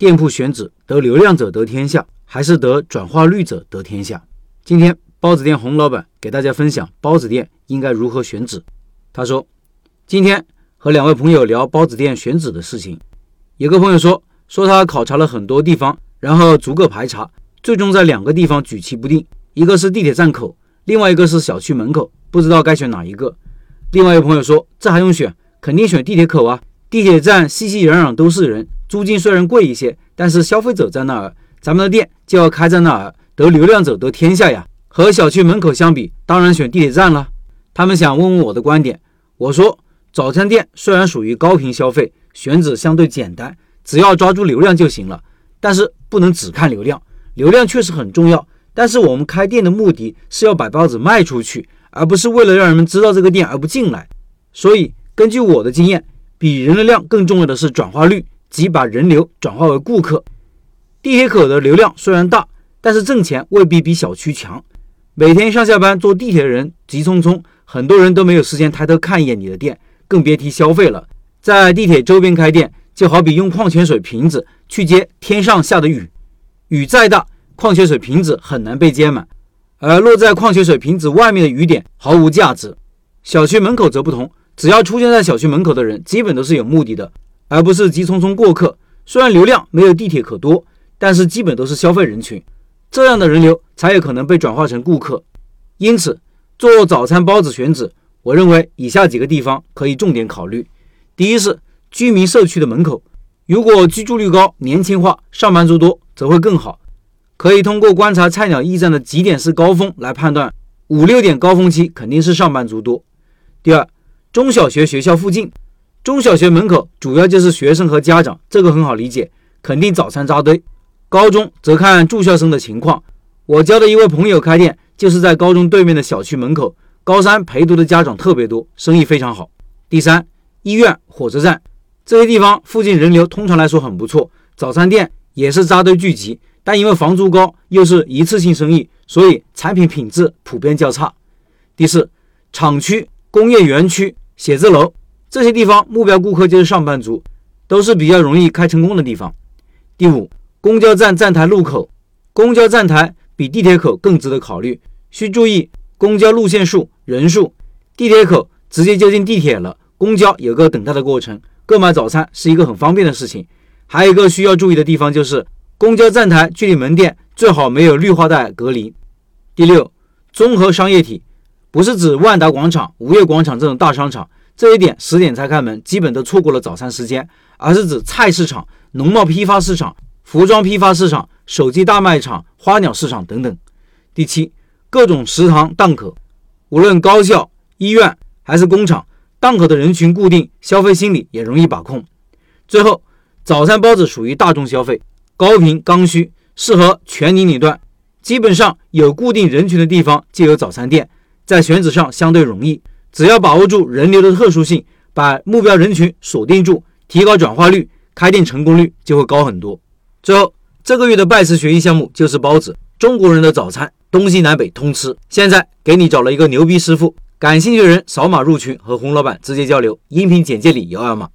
店铺选址得流量者得天下，还是得转化率者得天下？今天包子店洪老板给大家分享包子店应该如何选址。他说，今天和两位朋友聊包子店选址的事情，有个朋友说说他考察了很多地方，然后逐个排查，最终在两个地方举棋不定，一个是地铁站口，另外一个是小区门口，不知道该选哪一个。另外一个朋友说，这还用选？肯定选地铁口啊！地铁站熙熙攘攘都是人，租金虽然贵一些，但是消费者在那儿，咱们的店就要开在那儿，得流量者得天下呀。和小区门口相比，当然选地铁站了。他们想问问我的观点，我说早餐店虽然属于高频消费，选址相对简单，只要抓住流量就行了。但是不能只看流量，流量确实很重要，但是我们开店的目的是要把包子卖出去，而不是为了让人们知道这个店而不进来，所以。根据我的经验，比人流量更重要的是转化率，即把人流转化为顾客。地铁口的流量虽然大，但是挣钱未必比小区强。每天上下班坐地铁的人急匆匆，很多人都没有时间抬头看一眼你的店，更别提消费了。在地铁周边开店，就好比用矿泉水瓶子去接天上下的雨，雨再大，矿泉水瓶子很难被接满，而落在矿泉水瓶子外面的雨点毫无价值。小区门口则不同。只要出现在小区门口的人，基本都是有目的的，而不是急匆匆过客。虽然流量没有地铁可多，但是基本都是消费人群，这样的人流才有可能被转化成顾客。因此，做早餐包子选址，我认为以下几个地方可以重点考虑：第一是居民社区的门口，如果居住率高、年轻化、上班族多，则会更好。可以通过观察菜鸟驿站的几点是高峰来判断，五六点高峰期肯定是上班族多。第二。中小学学校附近，中小学门口主要就是学生和家长，这个很好理解，肯定早餐扎堆。高中则看住校生的情况。我交的一位朋友开店就是在高中对面的小区门口，高三陪读的家长特别多，生意非常好。第三，医院、火车站这些地方附近人流通常来说很不错，早餐店也是扎堆聚集，但因为房租高，又是一次性生意，所以产品品质普遍较差。第四，厂区、工业园区。写字楼这些地方目标顾客就是上班族，都是比较容易开成功的地方。第五，公交站站台路口，公交站台比地铁口更值得考虑，需注意公交路线数、人数。地铁口直接就进地铁了，公交有个等待的过程，购买早餐是一个很方便的事情。还有一个需要注意的地方就是，公交站台距离门店最好没有绿化带隔离。第六，综合商业体。不是指万达广场、五月广场这种大商场，这一点十点才开门，基本都错过了早餐时间。而是指菜市场、农贸批发市场、服装批发市场、手机大卖场、花鸟市场等等。第七，各种食堂档口，无论高校、医院还是工厂，档口的人群固定，消费心理也容易把控。最后，早餐包子属于大众消费，高频刚需，适合全年龄段，基本上有固定人群的地方就有早餐店。在选址上相对容易，只要把握住人流的特殊性，把目标人群锁定住，提高转化率，开店成功率就会高很多。最后，这个月的拜师学艺项目就是包子，中国人的早餐东西南北通吃。现在给你找了一个牛逼师傅，感兴趣的人扫码入群和洪老板直接交流，音频简介里有二维码。